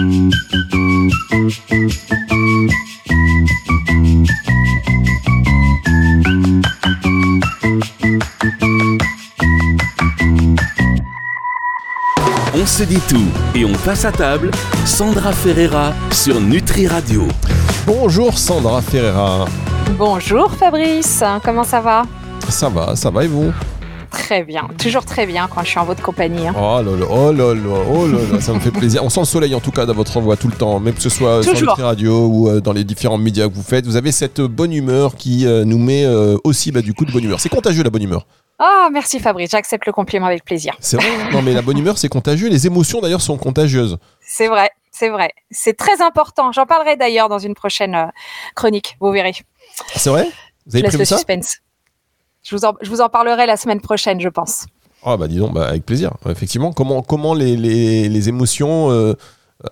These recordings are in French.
On se dit tout et on passe à table. Sandra Ferreira sur Nutri Radio. Bonjour Sandra Ferreira. Bonjour Fabrice, comment ça va? Ça va, ça va et vous? Très bien, toujours très bien quand je suis en votre compagnie. hein. Oh là là, oh là là, oh là là, ça me fait plaisir. On sent le soleil en tout cas dans votre voix tout le temps, même que ce soit sur. Nutri Radio ou euh, dans les différents médias que vous faites. Vous avez cette bonne humeur qui euh, nous met euh, aussi bah, du coup de bonne humeur. C'est contagieux la bonne humeur. Ah, merci Fabrice, j'accepte le compliment avec plaisir. C'est vrai Non mais la bonne humeur c'est contagieux. Les émotions d'ailleurs sont contagieuses. C'est vrai, c'est vrai. C'est très important. J'en parlerai d'ailleurs dans une prochaine chronique, vous verrez. C'est vrai? Vous avez laisse prévu le ça? suspense. Je vous, en, je vous en parlerai la semaine prochaine, je pense. Ah bah dis donc, bah, avec plaisir. Effectivement, comment, comment les, les, les émotions euh,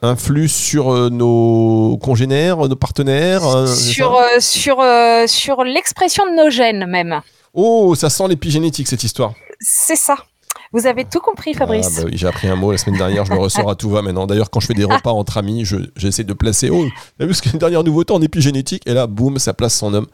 influent sur euh, nos congénères, nos partenaires euh, sur sur, sur l'expression de nos gènes même. Oh, ça sent l'épigénétique cette histoire. C'est ça. Vous avez tout compris, Fabrice. Ah bah oui, j'ai appris un mot la semaine dernière, je le ressors à tout va maintenant. D'ailleurs, quand je fais des repas entre amis, je- j'essaie de placer. Oh, t'as vu ce qu'une dernière nouveauté en épigénétique? Et là, boum, ça place son homme.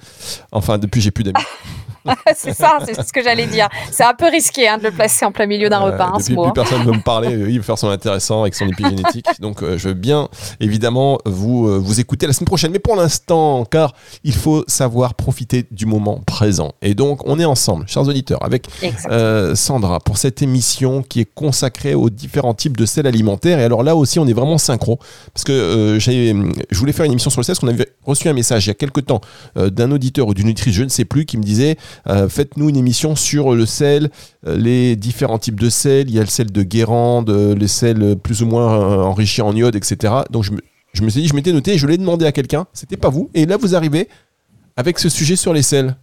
Enfin, depuis, j'ai plus d'amis. c'est ça, c'est ce que j'allais dire. C'est un peu risqué hein, de le placer en plein milieu d'un Euh, repas, hein, depuis, plus personne ne veut me parler. euh, Il veut faire son intéressant avec son épigénétique. Donc, euh, je veux bien, évidemment, vous, euh, vous écouter la semaine prochaine. Mais pour l'instant, car il faut savoir profiter du moment présent. Et donc, on est ensemble, chers auditeurs, avec euh, Sandra pour cette émission qui est consacrée aux différents types de sel alimentaires. Et alors là aussi, on est vraiment synchro parce que euh, j'ai- je voulais faire une émission sur le sel parce qu'on avait reçu un message il y a quelques temps euh, d'un auditeur ou d'une auditrice, je ne sais plus, qui me disait euh, faites-nous une émission sur le sel, euh, les différents types de sel. Il y a le sel de Guérande, euh, les sels plus ou moins euh, enrichis en iode, etc. Donc je me, je me suis dit, je m'étais noté, je l'ai demandé à quelqu'un, c'était pas vous. Et là, vous arrivez avec ce sujet sur les sels.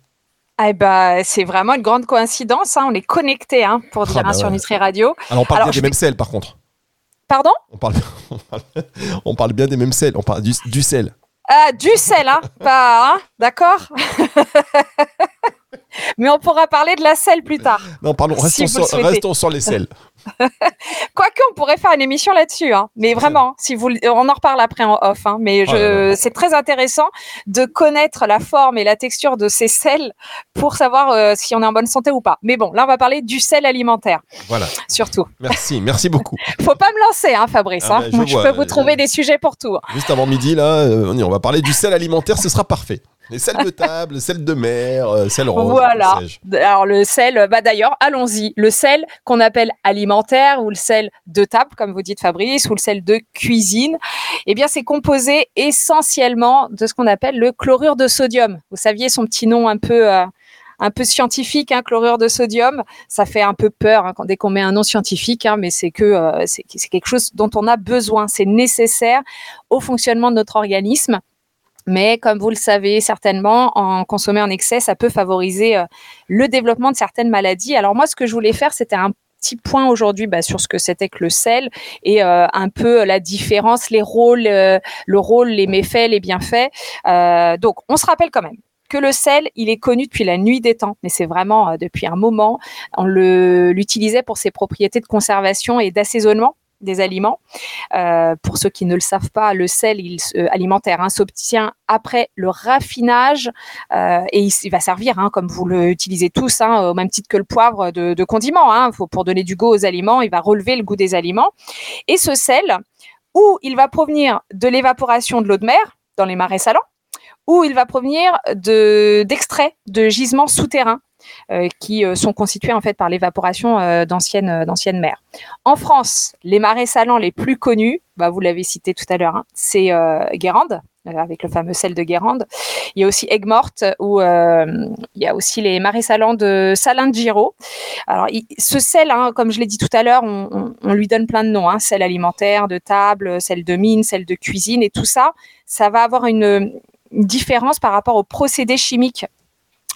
Eh ben, c'est vraiment une grande coïncidence. hein. On est connectés hein, pour dire Ah hein, sur. Nutri Radio. Alors on parle Alors, bien des mêmes sels par contre. Pardon? On parle, on parle, on parle bien des mêmes sels, on parle du, du sel. Ah, Du sel, hein Pas, hein D'accord? Mais on pourra parler de la selle plus tard. Non, pardon, Si restons, sur, souhaitez. restons sur les sels. Quoique, on pourrait faire une émission là-dessus. Hein. Mais vraiment, si vous, on en reparle après en off. Hein. Mais c'est très intéressant de connaître la forme et la texture de ces sels pour savoir euh, si on est en bonne santé ou pas. Mais bon, là, on va parler du sel alimentaire, Voilà, surtout. merci, merci beaucoup. Faut pas me lancer, hein, Fabrice. Ah hein. ben, je Moi, je, peux vous trouver des sujets pour tout. hein. Juste avant midi, là, euh, on y on va parler du sel alimentaire, ce sera parfait. Les sels de table, les sels de mer, euh, sel rose. Voilà. Alors le sel, bah d'ailleurs, allons-y. Le sel qu'on appelle alimentaire ou le sel de table, comme vous dites Fabrice, ou le sel de cuisine, eh bien c'est composé essentiellement de ce qu'on appelle le chlorure de sodium. Vous saviez son petit nom un peu euh, un peu scientifique, hein, chlorure de sodium. Ça fait un peu peur hein, quand, dès qu'on met un nom scientifique, hein, mais c'est que euh, c'est quelque chose dont on a besoin. C'est nécessaire au fonctionnement de notre organisme. Mais comme vous le savez certainement, en consommer en excès, ça peut favoriser euh, le développement de certaines maladies. Alors moi, ce que je voulais faire, c'était un petit point aujourd'hui bah, sur ce que c'était que le sel et euh, un peu la différence, les rôles, euh, le rôle, les méfaits, les bienfaits. Donc, on se rappelle quand même que le sel, il est connu depuis la nuit des temps, mais c'est vraiment depuis un moment. On l'utilisait pour ses propriétés de conservation et d'assaisonnement des aliments. Euh, pour ceux qui ne le savent pas, le sel euh, alimentaire hein, s'obtient après le raffinage euh, et il, va servir, hein, comme vous l'utilisez tous, hein, au même titre que le poivre de, de condiment. Hein, faut, pour donner du goût aux aliments, il va relever le goût des aliments. Et ce sel, ou il va provenir de l'évaporation de l'eau de mer dans les marais salants, ou il va provenir de d'extraits de gisements souterrains qui euh, sont constitués en fait par l'évaporation euh, d'anciennes euh, mers. En France, les marais salants les plus connus, bah, vous l'avez cité tout à l'heure, hein, c'est euh, Guérande euh, avec le fameux sel de Guérande. Il y a aussi Aigues-Mortes où euh, il y a aussi les marais salants de Salin de Giraud. Alors ce sel, hein, comme je l'ai dit tout à l'heure, on, lui donne plein de noms, hein, sel alimentaire, de table, sel de mine, sel de cuisine et tout ça, ça va avoir une différence par rapport aux procédés chimiques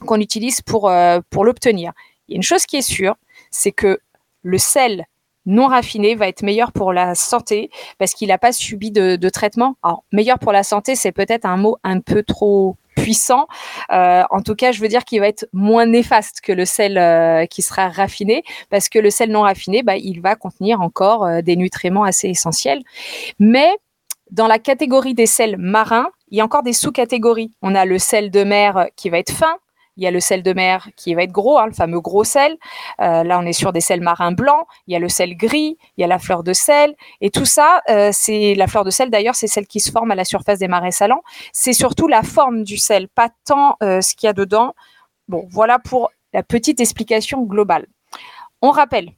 qu'on utilise pour, euh, pour l'obtenir. Il y a une chose qui est sûre, c'est que le sel non raffiné va être meilleur pour la santé parce qu'il n'a pas subi de, traitement. Alors, meilleur pour la santé, c'est peut-être un mot un peu trop puissant. Euh, en tout cas, je veux dire qu'il va être moins néfaste que le sel euh, qui sera raffiné parce que le sel non raffiné, bah, il va contenir encore des nutriments assez essentiels. Mais Dans la catégorie des sels marins, il y a encore des sous-catégories. On a le sel de mer qui va être fin, il y a le sel de mer qui va être gros, hein, le fameux gros sel. Euh, là, on est sur des sels marins blancs. Il y a le sel gris, il y a la fleur de sel. Et tout ça, euh, c'est la fleur de sel d'ailleurs, c'est celle qui se forme à la surface des marais salants. C'est surtout la forme du sel, pas tant euh, ce qu'il y a dedans. Bon, voilà pour la petite explication globale. On rappelle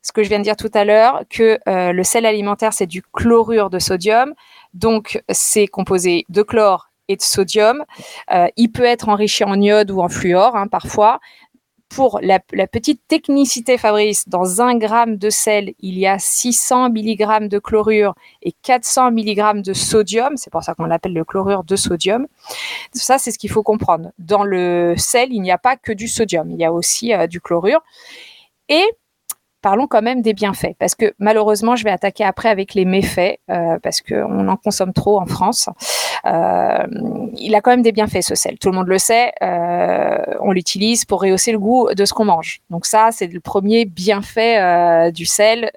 ce que je viens de dire tout à l'heure, que le sel alimentaire, c'est du chlorure de sodium. Donc, c'est composé de chlore et de sodium. Euh, il peut être enrichi en iode ou en fluor hein, parfois. Pour la, petite technicité, Fabrice, dans un gramme de sel, il y a 600 mg de chlorure et 400 mg de sodium. C'est pour ça qu'on l'appelle le chlorure de sodium. Ça, c'est ce qu'il faut comprendre. Dans le sel, il n'y a pas que du sodium, il y a aussi euh, du chlorure. Et parlons quand même des bienfaits, parce que malheureusement, je vais attaquer après avec les méfaits, euh, parce qu'on en consomme trop en France. Euh, il a quand même des bienfaits, ce sel. Tout le monde le sait. Euh, on l'utilise pour rehausser le goût de ce qu'on mange. Donc ça, c'est le premier bienfait du sel.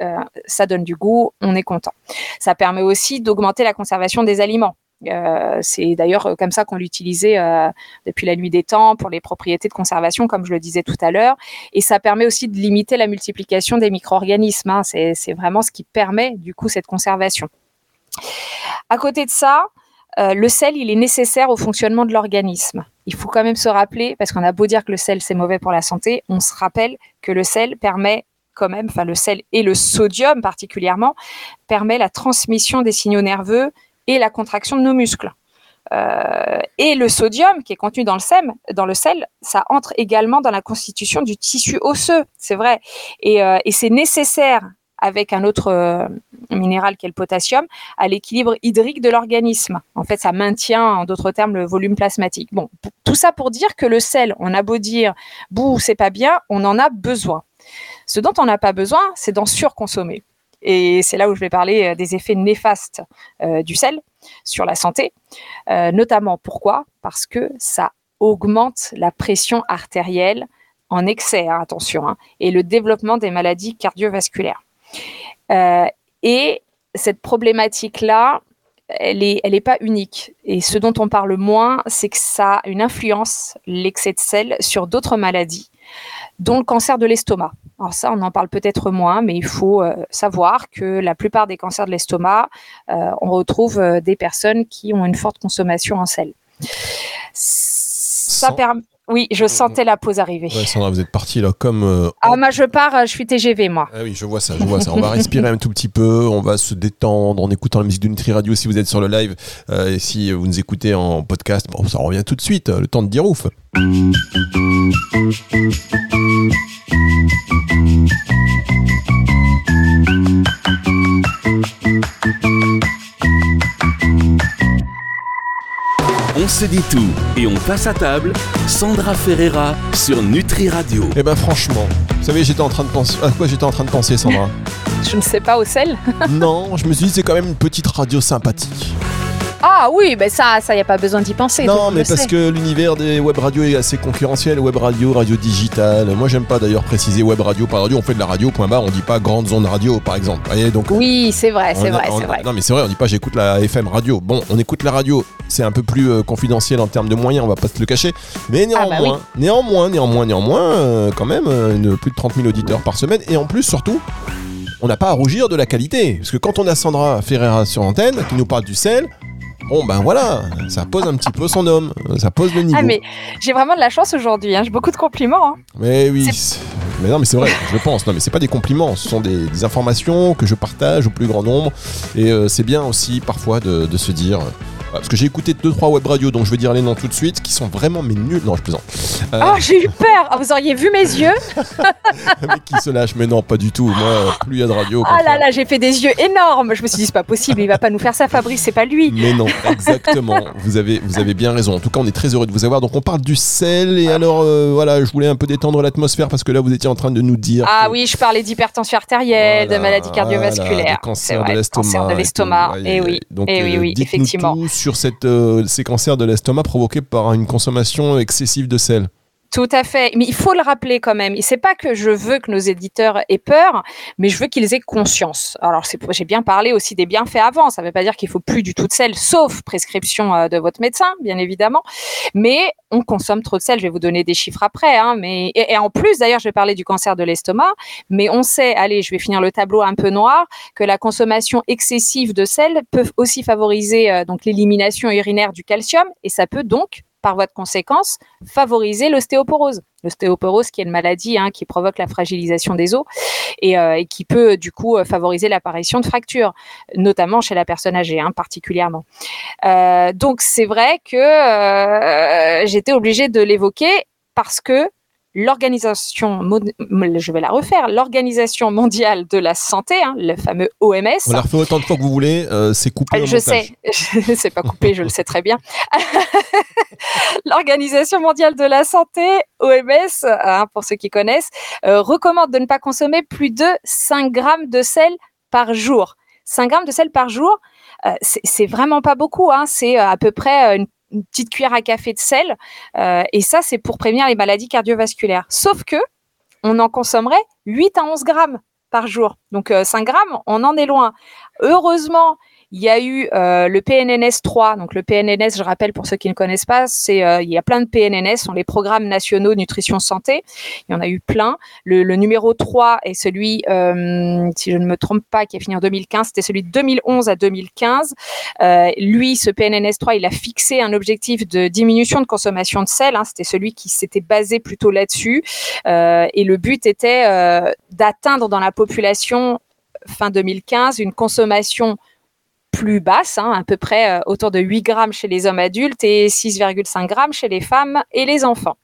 ça donne du goût, on est content. Ça permet aussi d'augmenter la conservation des aliments. Euh, c'est d'ailleurs comme ça qu'on l'utilisait euh, depuis la nuit des temps pour les propriétés de conservation, comme je le disais tout à l'heure. Et ça permet aussi de limiter la multiplication des micro-organismes. Hein. C'est vraiment ce qui permet du coup cette conservation. À côté de ça, euh, le sel, il est nécessaire au fonctionnement de l'organisme. Il faut quand même se rappeler, parce qu'on a beau dire que le sel, c'est mauvais pour la santé, on se rappelle que le sel permet quand même, enfin le sel et le sodium particulièrement, permet la transmission des signaux nerveux et la contraction de nos muscles. Euh, et le sodium qui est contenu dans le, sel, dans le sel, ça entre également dans la constitution du tissu osseux, c'est vrai. Et, euh, c'est nécessaire avec un autre euh, minéral qui est le potassium, à l'équilibre hydrique de l'organisme. En fait, ça maintient, en d'autres termes, le volume plasmatique. Bon, tout ça pour dire que le sel, on a beau dire, bouh, c'est pas bien, on en a besoin. Ce dont on n'a pas besoin, c'est d'en surconsommer. Et c'est là où je vais parler euh, des effets néfastes euh, du sel sur la santé. Euh, notamment pourquoi? Parce que ça augmente la pression artérielle en excès, hein, attention, hein, et le développement des maladies cardiovasculaires. et cette problématique-là, elle n'est elle est pas unique. Et ce dont on parle moins, c'est que ça a une influence, l'excès de sel, sur d'autres maladies, dont le cancer de l'estomac. Alors ça, on en parle peut-être moins, mais il faut euh, savoir que la plupart des cancers de l'estomac, euh, on retrouve euh, des personnes qui ont une forte consommation en sel. Ça permet. Oui, je sentais la pause arriver. Ouais, Sandra, vous êtes partie là comme. ah, moi je pars, je suis TGV moi. Ah oui, je vois ça, je vois ça. On va respirer un tout petit peu, on va se détendre en écoutant la musique de Nutri Radio si vous êtes sur le live et si vous nous écoutez en podcast. Bon, ça revient tout de suite, le temps de dire ouf. Se dit tout et on passe à table. Sandra Ferreira sur Nutri Radio. Eh ben franchement, vous savez, j'étais en train de penser à quoi j'étais en train de penser, Sandra? Je ne sais pas au sel? non, je me suis dit c'est quand même une petite radio sympathique. Ah oui, ben ça, ça y a pas besoin d'y penser. Non, mais parce que l'univers des web radios est assez concurrentiel. Web radio, radio digitale. Moi, j'aime pas d'ailleurs préciser web radio par radio. On fait de la radio. Point barre. On dit pas grande zone radio, par exemple. Voyez, donc. Oui, c'est vrai, c'est vrai, c'est vrai. Non, mais c'est vrai. On dit pas j'écoute la FM radio. Bon, on écoute la radio. C'est un peu plus euh, confidentiel en termes de moyens. On va pas se le cacher. Mais ah, bah néanmoins, néanmoins, néanmoins, néanmoins, euh, quand même, euh, plus de 30 000 auditeurs par semaine. Et en plus, surtout on n'a pas à rougir de la qualité. Parce que quand on a Sandra Ferreira sur antenne, qui nous parle du sel, Bon ben voilà, ça pose un petit peu son homme, ça pose le niveau. Ah mais j'ai vraiment de la chance aujourd'hui, hein. j'ai beaucoup de compliments. Hein. Mais oui, mais non mais c'est vrai, je pense. Non mais c'est pas des compliments, ce sont des, informations que je partage au plus grand nombre et euh, c'est bien aussi parfois de, de se dire parce que j'ai écouté 2-3 web radios, donc je vais dire les noms tout de suite, qui sont vraiment mais nuls. Non, je plaisante. Euh, oh, j'ai eu peur ah, Vous auriez vu mes yeux qui se lâche, mais non, pas du tout. Moi, plus il y a de radio. Ah là là, j'ai fait des yeux énormes. Je me suis dit, c'est pas possible, il va pas nous faire ça, Fabrice, c'est pas lui. Mais non, exactement. vous, avez, vous avez bien raison. En tout cas, on est très heureux de vous avoir. Donc, on parle du sel. Et alors, euh, voilà, je voulais un peu détendre l'atmosphère parce que là, vous étiez en train de nous dire. Ah oui, je parlais d'hypertension artérielle, de maladies cardiovasculaires. cancer, de cancer de l'estomac. Et, oui, donc, et oui, oui, effectivement. Sur cette, euh, ces cancers de l'estomac provoqués par une consommation excessive de sel. Tout à fait. Mais il faut le rappeler quand même. C'est pas que je veux que nos éditeurs aient peur, mais je veux qu'ils aient conscience. Alors, j'ai bien parlé aussi des bienfaits avant. Ça ne veut pas dire qu'il faut plus du tout de sel, sauf prescription euh, de votre médecin, bien évidemment. Mais on consomme trop de sel. Je vais vous donner des chiffres après. Hein, mais et, en plus, d'ailleurs, je vais parler du cancer de l'estomac. Mais on sait, allez, je vais finir le tableau un peu noir, que la consommation excessive de sel peut aussi favoriser euh, donc l'élimination urinaire du calcium et ça peut donc par voie de conséquence, favoriser l'ostéoporose. L'ostéoporose, qui est une maladie hein, qui provoque la fragilisation des os euh, et, qui peut du coup favoriser l'apparition de fractures, notamment chez la personne âgée, hein, particulièrement. Euh, donc c'est vrai que euh, j'étais obligée de l'évoquer parce que l'organisation, je vais la refaire, l'organisation mondiale de la santé, hein, le fameux OMS. On la refait autant de fois que vous voulez, euh, c'est coupé. je sais, c'est pas coupé, je le sais très bien. l'organisation mondiale de la santé, OMS, hein, pour ceux qui connaissent, euh, recommande de ne pas consommer plus de 5 grammes de sel par jour. 5 grammes de sel par jour, euh, c'est vraiment pas beaucoup. Hein, c'est à peu près une une petite cuillère à café de sel. Euh, et ça, c'est pour prévenir les maladies cardiovasculaires. Sauf que on en consommerait 8 à 11 grammes par jour. Donc 5 euh, grammes, on en est loin. Heureusement, il y a eu euh, le PNNS 3. Donc le PNNS, je rappelle pour ceux qui ne connaissent pas, c'est euh, il y a plein de PNNS, sont les programmes nationaux nutrition santé. Il y en a eu plein. Le, numéro 3 est celui, euh, si je ne me trompe pas, qui a fini en 2015. C'était celui de 2011 à 2015. lui, ce PNNS 3, il a fixé un objectif de diminution de consommation de sel. Hein. C'était celui qui s'était basé plutôt là-dessus. et le but était d'atteindre dans la population fin 2015 une consommation plus basse, hein, à peu près euh, autour de 8 grammes chez les hommes adultes et 6,5 grammes chez les femmes et les enfants.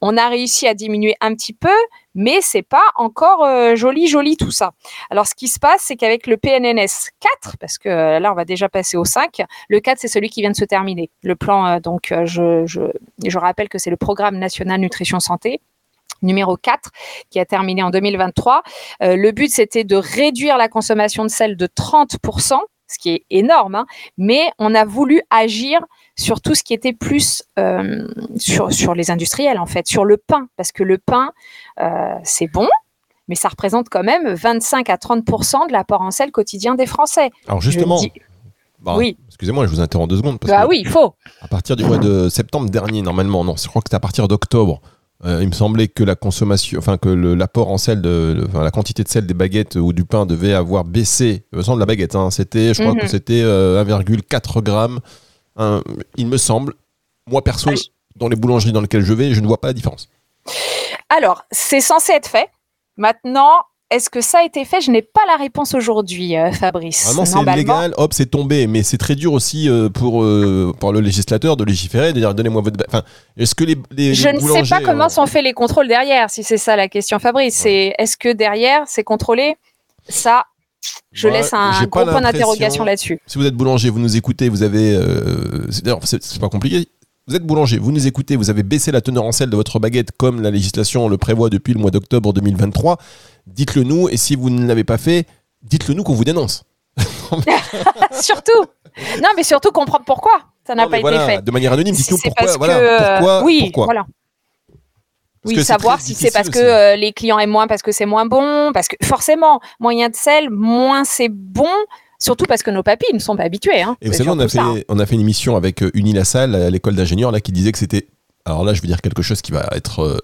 On a réussi à diminuer un petit peu, mais c'est pas encore euh, joli, joli tout ça. Alors, ce qui se passe, c'est qu'avec le PNNS 4, parce que euh, là, on va déjà passer au 5, le 4, c'est celui qui vient de se terminer. Le plan, donc, je, je, je rappelle que c'est le Programme national nutrition santé numéro 4 qui a terminé en 2023. le but, c'était de réduire la consommation de sel de 30% ce qui est énorme, hein. mais on a voulu agir sur tout ce qui était plus euh, sur, sur les industriels, en fait, sur le pain, parce que le pain, euh, c'est bon, mais ça représente quand même 25 à 30 de l'apport en sel quotidien des Français. Alors justement, bah, oui. excusez-moi, je vous interromps deux secondes. Parce bah oui, il faut. À partir du mois de septembre dernier, normalement, non, je crois que c'est à partir d'octobre, euh, il me semblait que la consommation, enfin que l'apport en sel, de, la quantité de sel des baguettes ou du pain devait avoir baissé. Il me semble la baguette, hein, c'était, je crois que mhm. c'était 1,4 euh, grammes. il me semble, moi perso, ah, dans les boulangeries dans lesquelles je vais, je ne vois pas la différence. Alors, c'est censé être fait. Maintenant, est-ce que ça a été fait? Je n'ai pas la réponse aujourd'hui, euh, Fabrice. Vraiment, c'est légal, hop, c'est tombé. Mais c'est très dur aussi euh, pour, euh, pour le législateur de légiférer, de dire donnez-moi votre. Enfin, est-ce que les, les Je ne sais pas comment sont faits les contrôles derrière, si c'est ça la question, Fabrice. C'est est-ce que derrière, c'est contrôlé? Ça, je laisse un gros point d'interrogation là-dessus. Si vous êtes boulanger, vous nous écoutez, vous avez. D'ailleurs, c'est pas compliqué. Vous êtes boulanger, vous nous écoutez, vous avez baissé la teneur en sel de votre baguette comme la législation le prévoit depuis le mois d'octobre 2023. Dites-le nous et si vous ne l'avez pas fait, dites-le nous qu'on vous dénonce. surtout. Non, mais surtout comprendre pourquoi ça n'a pas été fait. De manière anonyme, dites-nous pourquoi, voilà, pourquoi. Oui, voilà. oui, savoir si c'est parce que euh, les clients aiment moins parce que c'est moins bon, parce que forcément, moins de sel, moins c'est bon. Surtout parce que nos papis ne sont pas habitués. Hein. Et vous savez, on a, fait, hein. on a fait une émission avec euh, Unilassal à l'école d'ingénieurs là qui disait que c'était. Alors là, je vais dire quelque chose qui va être, euh,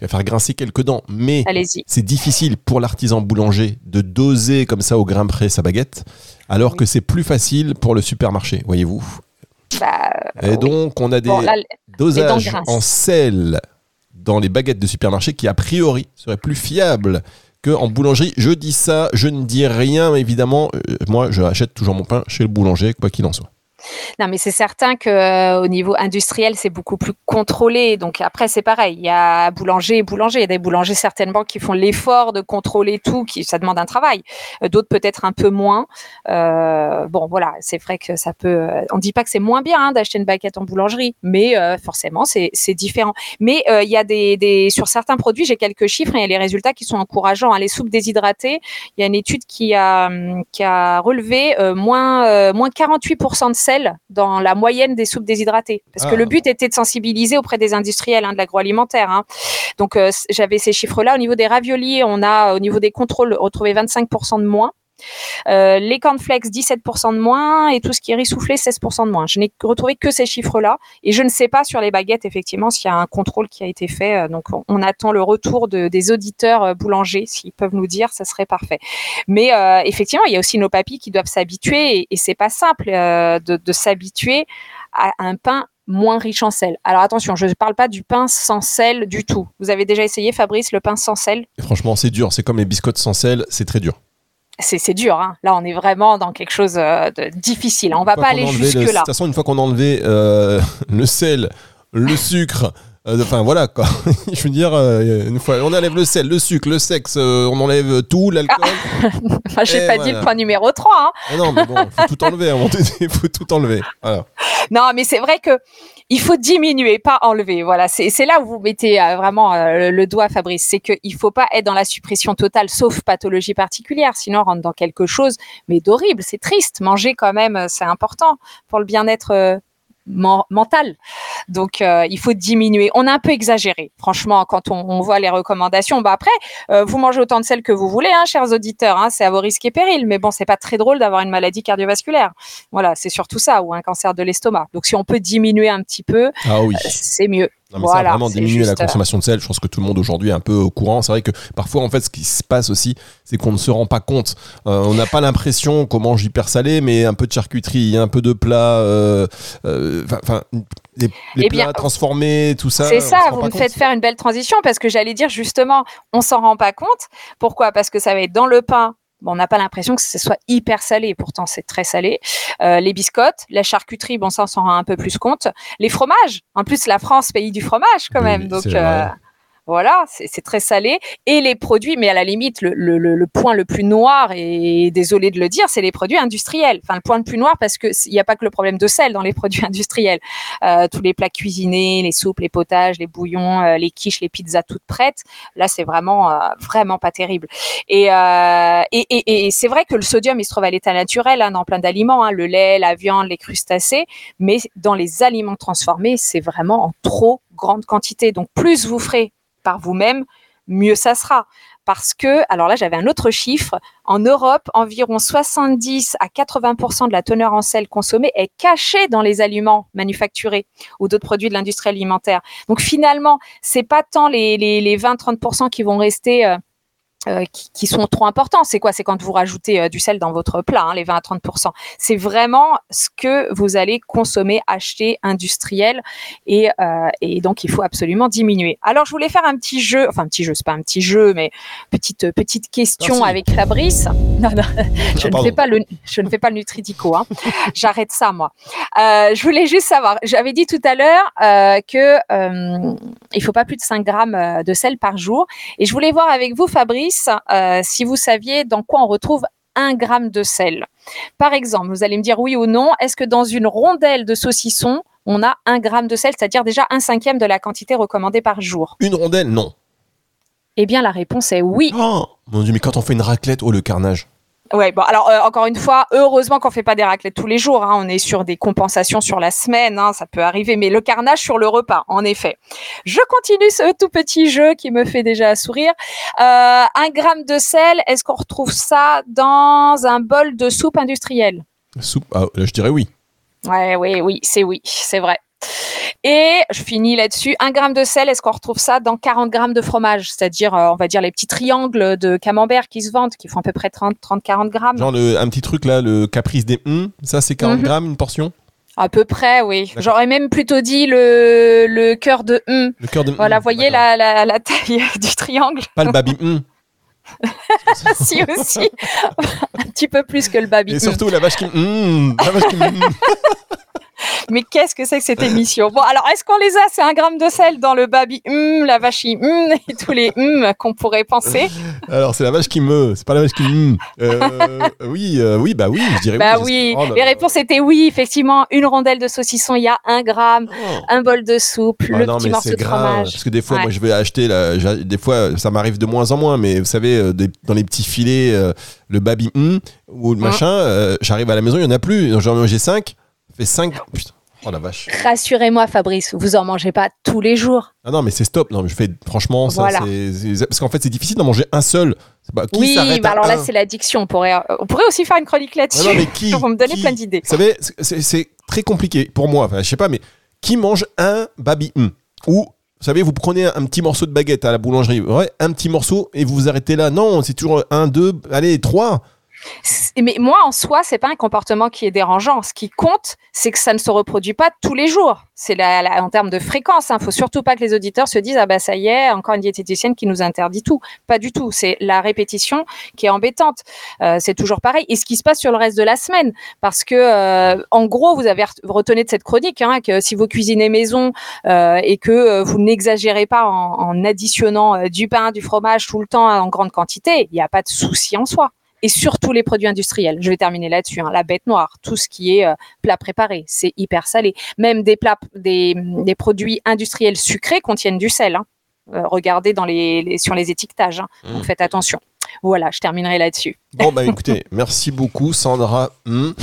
va faire grincer quelques dents, mais c'est difficile pour l'artisan boulanger de doser comme ça au grain près sa baguette, alors que c'est plus facile pour le supermarché, voyez-vous. Bah, et donc, on a des dosages en sel dans les baguettes de supermarché qui, a priori, seraient plus fiables en boulangerie. Je dis ça, je ne dis rien, évidemment, euh, moi, je achète toujours mon pain chez le boulanger, quoi qu'il en soit. Non, mais c'est certain que euh, au niveau industriel, c'est beaucoup plus contrôlé. Donc après, c'est pareil. Il y a boulanger et boulanger. Il y a des boulangers certainement qui font l'effort de contrôler tout, qui ça demande un travail. Euh, d'autres peut-être un peu moins. Euh, bon, voilà, c'est vrai que ça peut. On dit pas que c'est moins bien hein, d'acheter une baguette en boulangerie, mais forcément, c'est différent. Mais il y a des, des, sur certains produits, j'ai quelques chiffres et il y a les résultats qui sont encourageants. Hein. Les soupes déshydratées, il y a une étude qui a qui a relevé moins moins 48% de sel dans la moyenne des soupes déshydratées. Parce que Ah. le but était de sensibiliser auprès des industriels hein, de l'agroalimentaire. hein. Donc euh, j'avais ces chiffres-là. Au niveau des raviolis, on a au niveau des contrôles retrouvé 25% de moins. Euh, les cornflakes, 17% de moins, et tout ce qui est riz soufflé, 16% de moins. Je n'ai retrouvé que ces chiffres-là, et je ne sais pas sur les baguettes, effectivement, s'il y a un contrôle qui a été fait. Euh, Donc, on, attend le retour de- des auditeurs euh, boulangers, s'ils peuvent nous dire, ça serait parfait. Mais effectivement, il y a aussi nos papis qui doivent s'habituer, et, et c'est pas simple de, de s'habituer à un pain moins riche en sel. Alors attention, je ne parle pas du pain sans sel du tout. Vous avez déjà essayé, Fabrice, le pain sans sel? Franchement, c'est dur. C'est comme les biscottes sans sel, c'est très dur. C'est dur. Hein. Là, on est vraiment dans quelque chose euh, de difficile. On va Une pas aller le- De jusque-là. toute façon, une fois qu'on a enlevé euh, le sel, le sucre, enfin voilà quoi. Je veux dire, euh, une fois on enlève le sel, le sucre, le sexe, euh, on enlève tout, l'alcool. Enfin, J'ai pas dit le point numéro 3. Hein. Ah non, mais bon, faut tout enlever. Il faut tout enlever. Voilà. Non, mais c'est vrai que il faut diminuer, pas enlever. Voilà, c'est là où vous mettez euh, vraiment euh, le, doigt, Fabrice. C'est qu'il faut pas être dans la suppression totale, sauf pathologie particulière. Sinon, on rentre dans quelque chose, mais d'horrible. C'est triste. Manger quand même, euh, c'est important pour le bien-être men- mental. Donc, euh, il faut diminuer. On a un peu exagéré, franchement, quand on, on voit les recommandations. Bah après, euh, vous mangez autant de sel que vous voulez, hein, chers auditeurs. Hein, c'est à vos risques et périls. Mais bon, c'est pas très drôle d'avoir une maladie cardiovasculaire. Voilà, c'est surtout ça, ou un cancer de l'estomac. Donc, si on peut diminuer un petit peu, Ah oui. euh, c'est mieux. Non, mais ça, Voilà, vraiment c'est diminuer la euh, consommation de sel, je pense que tout le monde aujourd'hui est un peu au courant. C'est vrai que parfois, en fait, ce qui se passe aussi, c'est qu'on ne se rend pas compte. Euh, on n'a pas l'impression qu'on mange hyper salé, mais un peu de charcuterie, un peu de plats, euh, euh, les, les Eh plats bien, transformés, tout ça. C'est ça, vous me compte. faites faire une belle transition parce que j'allais dire justement, on s'en rend pas compte. Pourquoi? Parce que ça va être dans le pain. Bon, on n'a pas l'impression que ce soit hyper salé, pourtant c'est très salé. Euh, les biscottes, la charcuterie, bon ça on s'en rend un peu plus compte. Les fromages, en plus la France, pays du fromage quand même, oui, donc euh, voilà, c'est très salé. Et les produits, mais à la limite, le, le- le- le point le plus noir, et désolé de le dire, c'est les produits industriels. Enfin, le point le plus noir parce qu'il n'y a pas que le problème de sel dans les produits industriels. Euh, tous les plats cuisinés, les soupes, les potages, les bouillons, euh, les quiches, les pizzas toutes prêtes. Là, c'est vraiment, euh, vraiment pas terrible. Et, euh, et, et, et c'est vrai que le sodium, il se trouve à l'état naturel hein, dans plein d'aliments, hein, le lait, la viande, les crustacés, mais dans les aliments transformés, c'est vraiment en trop grande quantité. Donc, plus vous ferez par vous-même, mieux ça sera. Parce que, alors là, j'avais un autre chiffre. En Europe, environ 70 à 80% de la teneur en sel consommée est cachée dans les aliments manufacturés ou d'autres produits de l'industrie alimentaire. Donc finalement, c'est pas tant les, les, les 20-30% qui vont rester. euh, euh, qui, qui sont trop importants. C'est quoi? C'est quand vous rajoutez euh, du sel dans votre plat, hein, les 20 à 30% C'est vraiment ce que vous allez consommer, acheter, industriel, et, euh, et donc il faut absolument diminuer. Alors je voulais faire un petit jeu, enfin un petit jeu, c'est pas un petit jeu, mais petite petite question Merci. avec Fabrice. Non, non, je Ah, ne fais pas le, je ne fais pas le nutridico. Hein. J'arrête ça moi. Je voulais juste savoir. J'avais dit tout à l'heure que il faut pas plus de 5 grammes de sel par jour, et je voulais voir avec vous, Fabrice, euh, si vous saviez dans quoi on retrouve un gramme de sel. Par exemple, vous allez me dire oui ou non. Est-ce que dans une rondelle de saucisson, on a un gramme de sel, c'est-à-dire déjà un cinquième de la quantité recommandée par jour? Une rondelle, non. Eh bien, la réponse est oui. Oh, mon dieu, mais quand on fait une raclette, oh le carnage. Ouais, bon, alors euh, encore une fois, heureusement qu'on fait pas des raclettes tous les jours. hein. on est sur des compensations sur la semaine, hein, ça peut arriver, mais le carnage sur le repas, en effet. Je continue ce tout petit jeu qui me fait déjà sourire. Euh, un gramme de sel, est-ce qu'on retrouve ça dans un bol de soupe industrielle? Soupe, ah, là, je dirais oui. Ouais, oui, oui, c'est oui, c'est vrai. Et je finis là-dessus. Un gramme de sel, est-ce qu'on retrouve ça dans 40 grammes de fromage? C'est-à-dire, euh, on va dire, les petits triangles de camembert qui se vendent, qui font à peu près 30-40 grammes. Genre le, un petit truc là, le caprice des hum, ça c'est 40 Mhm. grammes une portion? À peu près, oui. J'aurais même plutôt dit le, le cœur de hum. Le cœur de Voilà, hum, voyez d'accord. la, la, la taille du triangle Pas le baby hum. Si aussi. Un petit peu plus que le baby. Et hum. surtout la vache qui hum, la vache qui. Mais qu'est-ce que c'est que cette émission? Bon, alors, est-ce qu'on les a? C'est un gramme de sel dans le baby hum, la vachie hum, et tous les hum qu'on pourrait penser Alors c'est la vache qui me, c'est pas la vache qui hum. Euh, oui, euh, oui, bah oui, je dirais Bah oui. Oh les réponses étaient oui, effectivement. Une rondelle de saucisson, il y a un gramme. Oh. Un bol de soupe, Ah le non, petit mais morceau de grave, fromage. Parce que des fois, Ouais. moi, je vais acheter, la, des fois, ça m'arrive de moins en moins, mais vous savez, euh, des- dans les petits filets, euh, le baby hum, ou le Mm. machin, j'arrive à la maison, il y en a plus. J'en j'ai 5. Fait 5. Putain. Oh la vache. Rassurez-moi, Fabrice, vous en mangez pas tous les jours. Ah non, mais c'est stop. Non, mais je fais franchement, ça, Voilà. c'est- parce qu'en fait, c'est difficile d'en manger un seul. Qui oui, bah alors là, c'est l'addiction. On pourrait, euh, on pourrait aussi faire une chronique Ah là-dessus. non, mais qui Vous me donnez qui- plein d'idées. Vous savez, c'est- très compliqué pour moi. Enfin, je sais pas, mais qui mange un baby hum Ou, vous savez, vous prenez un, un petit morceau de baguette à la boulangerie, ouais, un petit morceau, et vous vous arrêtez là. Non, c'est toujours un, deux, allez, trois. Mais moi, en soi, c'est pas un comportement qui est dérangeant. Ce qui compte, c'est que ça ne se reproduit pas tous les jours. C'est la, en termes de fréquence. Il faut surtout pas que les auditeurs se disent ah bah ça y est, encore une diététicienne qui nous interdit tout. Pas du tout. C'est la répétition qui est embêtante. Euh, c'est toujours pareil. Et ce qui se passe sur le reste de la semaine, parce que euh, en gros, vous avez re- retenez de cette chronique hein, que si vous cuisinez maison euh, et que vous n'exagérez pas en, en additionnant du pain, du fromage tout le temps en grande quantité, il n'y a pas de souci en soi et surtout les produits industriels. Je vais terminer là-dessus. hein. La bête noire, tout ce qui est euh, plat préparé, c'est hyper salé. Même des plats, des, des produits industriels sucrés contiennent du sel. hein. Euh, regardez dans les, les- sur les étiquetages. hein. Donc Mm. faites attention. Voilà, je terminerai là-dessus. Bon, bah écoutez, merci beaucoup, Sandra. Hum.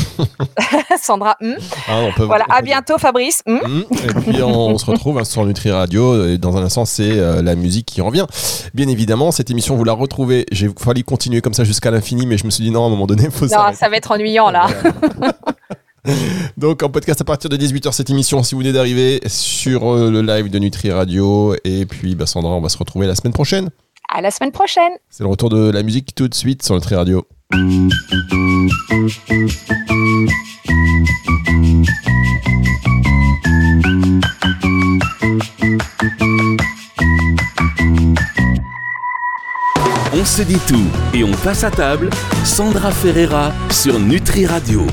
Sandra, hmm. Ah, on peut- voilà. À bientôt, Fabrice. Hum. Et puis on, se retrouve hein, sur Nutri Radio. Et dans un instant, c'est euh, la musique qui revient. Bien évidemment, cette émission, vous la retrouvez. J'ai fallu continuer comme ça jusqu'à l'infini, mais je me suis dit non, à un moment donné, il faut Non, s'arrêter. ça va être ennuyant là. Donc en podcast à partir de 18h cette émission si vous venez d'arriver sur euh, le live de Nutri Radio et puis bah, Sandra on va se retrouver la semaine prochaine. À la semaine prochaine. C'est le retour de la musique tout de suite sur Nutri Radio. On se dit tout et on passe à table. Sandra Ferreira sur Nutri Radio.